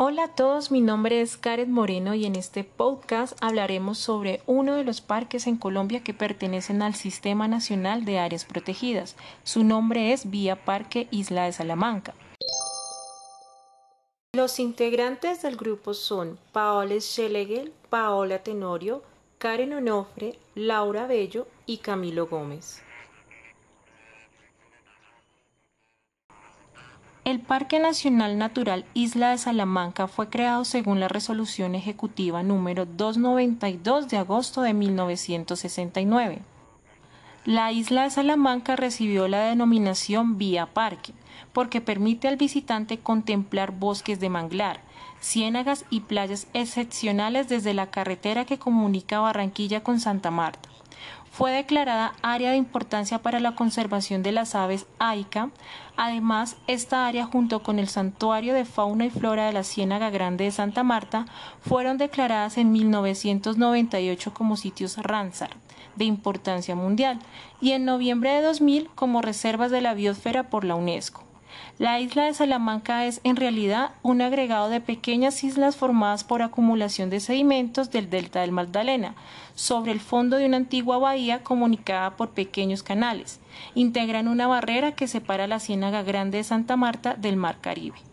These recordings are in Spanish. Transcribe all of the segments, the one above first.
Hola a todos, mi nombre es Karen Moreno y en este podcast hablaremos sobre uno de los parques en Colombia que pertenecen al Sistema Nacional de Áreas Protegidas. Su nombre es Vía Parque Isla de Salamanca. Los integrantes del grupo son Paola Schlegel, Paola Tenorio, Karen Onofre, Laura Bello y Camilo Gómez. El Parque Nacional Natural Isla de Salamanca fue creado según la Resolución Ejecutiva número 292 de agosto de 1969. La isla de Salamanca recibió la denominación Vía Parque porque permite al visitante contemplar bosques de manglar, ciénagas y playas excepcionales desde la carretera que comunica Barranquilla con Santa Marta fue declarada área de importancia para la conservación de las aves AICA. Además, esta área junto con el Santuario de Fauna y Flora de la Ciénaga Grande de Santa Marta fueron declaradas en 1998 como sitios Ramsar de importancia mundial y en noviembre de 2000 como reservas de la biosfera por la UNESCO. La isla de Salamanca es en realidad un agregado de pequeñas islas formadas por acumulación de sedimentos del delta del Magdalena sobre el fondo de una antigua bahía comunicada por pequeños canales. Integran una barrera que separa la Ciénaga Grande de Santa Marta del Mar Caribe.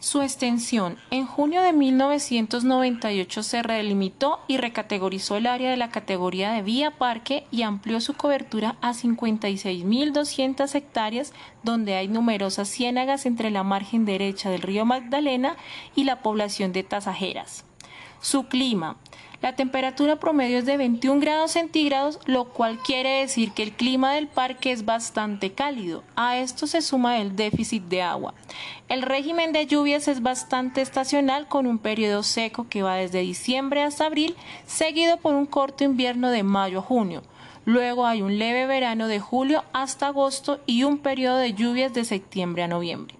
Su extensión. En junio de 1998 se redelimitó y recategorizó el área de la categoría de vía parque y amplió su cobertura a 56.200 hectáreas, donde hay numerosas ciénagas entre la margen derecha del río Magdalena y la población de Tasajeras. Su clima. La temperatura promedio es de 21 grados centígrados, lo cual quiere decir que el clima del parque es bastante cálido. A esto se suma el déficit de agua. El régimen de lluvias es bastante estacional con un periodo seco que va desde diciembre hasta abril, seguido por un corto invierno de mayo a junio. Luego hay un leve verano de julio hasta agosto y un periodo de lluvias de septiembre a noviembre.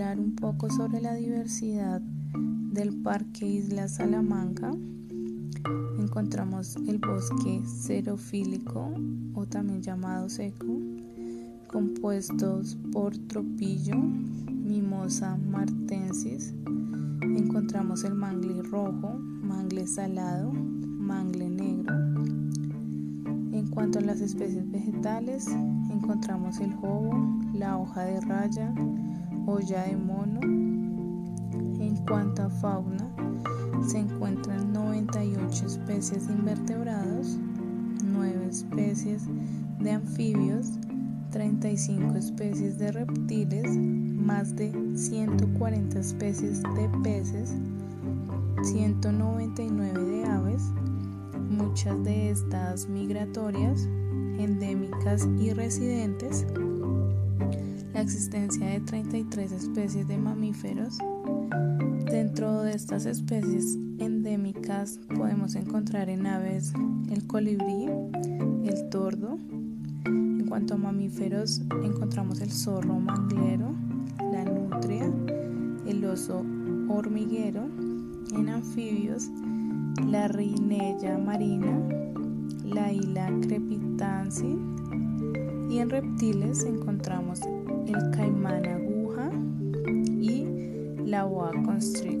Un poco sobre la diversidad del Parque Isla Salamanca. Encontramos el bosque xerofílico o también llamado seco, compuestos por tropillo, mimosa martensis. Encontramos el mangle rojo, mangle salado, mangle negro. En cuanto a las especies vegetales, encontramos el jobo, la hoja de raya, olla de mono. En cuanto a fauna, se encuentran 98 especies de invertebrados, 9 especies de anfibios, 35 especies de reptiles, más de 140 especies de peces, 199 de aves, muchas de estas migratorias, endémicas y residentes, la existencia de 33 especies de mamíferos. Dentro de estas especies endémicas podemos encontrar en aves el colibrí, el tordo. En cuanto a mamíferos encontramos el zorro manglero, la nutria, el oso hormiguero. En anfibios la rinella marina, la isla crepitansi y en reptiles encontramos el caimán aguja y la boa constrictor.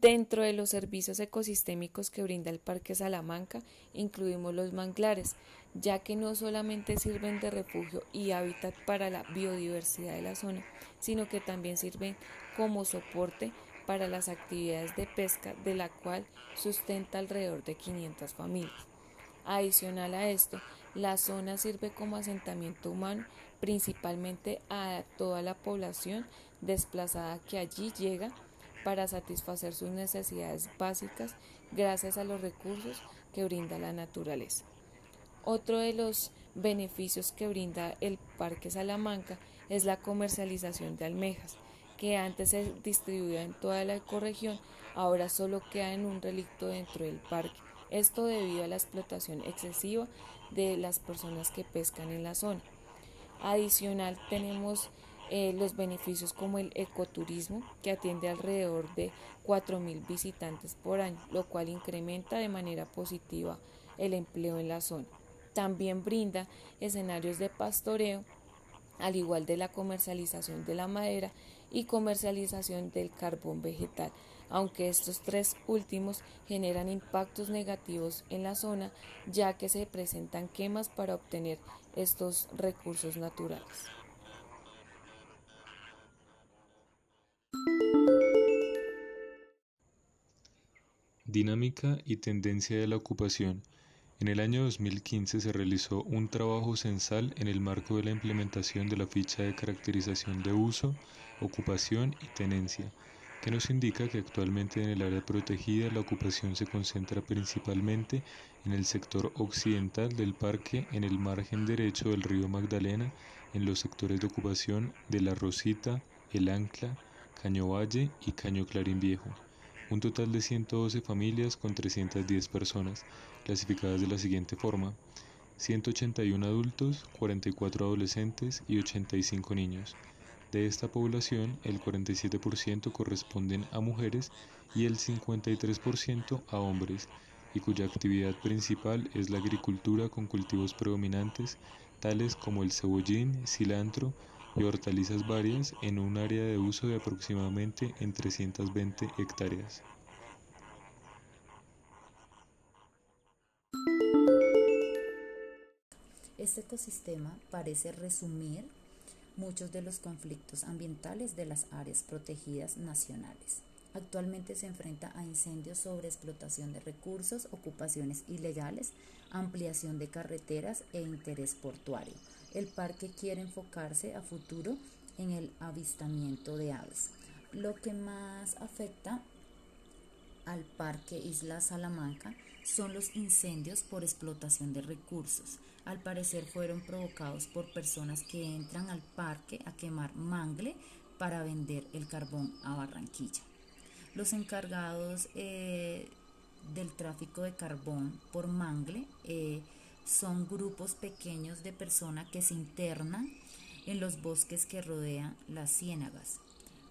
Dentro de los servicios ecosistémicos que brinda el Parque Salamanca incluimos los manglares, ya que no solamente sirven de refugio y hábitat para la biodiversidad de la zona, sino que también sirven como soporte para las actividades de pesca, de la cual sustenta alrededor de 500 familias. Adicional a esto, la zona sirve como asentamiento humano principalmente a toda la población desplazada que allí llega para satisfacer sus necesidades básicas gracias a los recursos que brinda la naturaleza. Otro de los beneficios que brinda el Parque Salamanca es la comercialización de almejas, que antes se distribuía en toda la ecorregión, ahora solo queda en un relicto dentro del parque. Esto debido a la explotación excesiva de las personas que pescan en la zona. Adicional tenemos eh, los beneficios como el ecoturismo, que atiende alrededor de 4.000 visitantes por año, lo cual incrementa de manera positiva el empleo en la zona. También brinda escenarios de pastoreo, al igual de la comercialización de la madera y comercialización del carbón vegetal, aunque estos tres últimos generan impactos negativos en la zona, ya que se presentan quemas para obtener estos recursos naturales. Dinámica y tendencia de la ocupación. En el año 2015 se realizó un trabajo censal en el marco de la implementación de la ficha de caracterización de uso, ocupación y tenencia, que nos indica que actualmente en el área protegida la ocupación se concentra principalmente en el sector occidental del parque, en el margen derecho del río Magdalena, en los sectores de ocupación de La Rosita, El Ancla, Caño Valle y Caño Clarín Viejo un total de 112 familias con 310 personas, clasificadas de la siguiente forma, 181 adultos, 44 adolescentes y 85 niños. De esta población, el 47% corresponden a mujeres y el 53% a hombres, y cuya actividad principal es la agricultura con cultivos predominantes, tales como el cebollín, cilantro, y hortalizas varias en un área de uso de aproximadamente en 320 hectáreas. Este ecosistema parece resumir muchos de los conflictos ambientales de las áreas protegidas nacionales. Actualmente se enfrenta a incendios sobre explotación de recursos, ocupaciones ilegales, ampliación de carreteras e interés portuario el parque quiere enfocarse a futuro en el avistamiento de aves. Lo que más afecta al parque Isla Salamanca son los incendios por explotación de recursos. Al parecer fueron provocados por personas que entran al parque a quemar mangle para vender el carbón a Barranquilla. Los encargados eh, del tráfico de carbón por mangle eh, son grupos pequeños de personas que se internan en los bosques que rodean las ciénagas.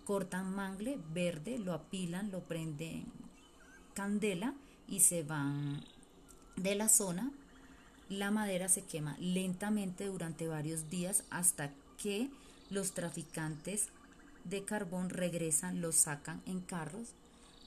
Cortan mangle verde, lo apilan, lo prenden candela y se van de la zona. La madera se quema lentamente durante varios días hasta que los traficantes de carbón regresan, lo sacan en carros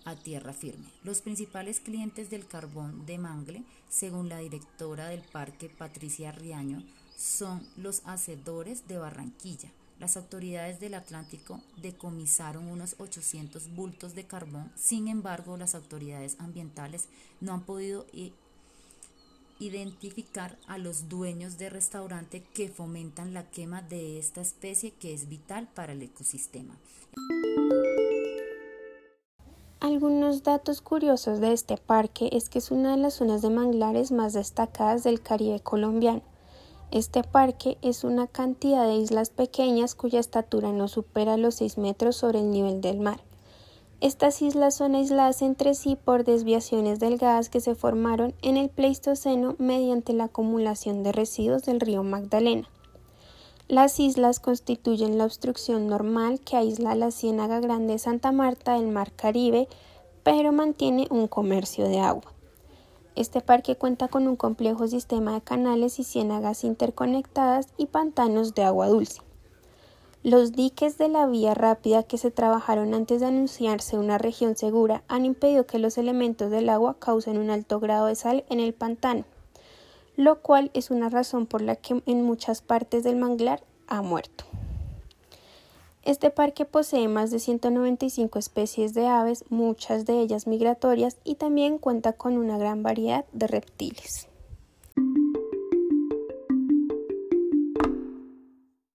a tierra firme. Los principales clientes del carbón de Mangle, según la directora del parque Patricia Riaño, son los hacedores de Barranquilla. Las autoridades del Atlántico decomisaron unos 800 bultos de carbón, sin embargo las autoridades ambientales no han podido identificar a los dueños de restaurante que fomentan la quema de esta especie que es vital para el ecosistema. Algunos datos curiosos de este parque es que es una de las zonas de manglares más destacadas del Caribe colombiano. Este parque es una cantidad de islas pequeñas cuya estatura no supera los 6 metros sobre el nivel del mar. Estas islas son aisladas entre sí por desviaciones delgadas que se formaron en el Pleistoceno mediante la acumulación de residuos del río Magdalena. Las islas constituyen la obstrucción normal que aísla la Ciénaga Grande de Santa Marta del Mar Caribe, pero mantiene un comercio de agua. Este parque cuenta con un complejo sistema de canales y ciénagas interconectadas y pantanos de agua dulce. Los diques de la vía rápida que se trabajaron antes de anunciarse una región segura han impedido que los elementos del agua causen un alto grado de sal en el pantano lo cual es una razón por la que en muchas partes del manglar ha muerto. Este parque posee más de 195 especies de aves, muchas de ellas migratorias, y también cuenta con una gran variedad de reptiles.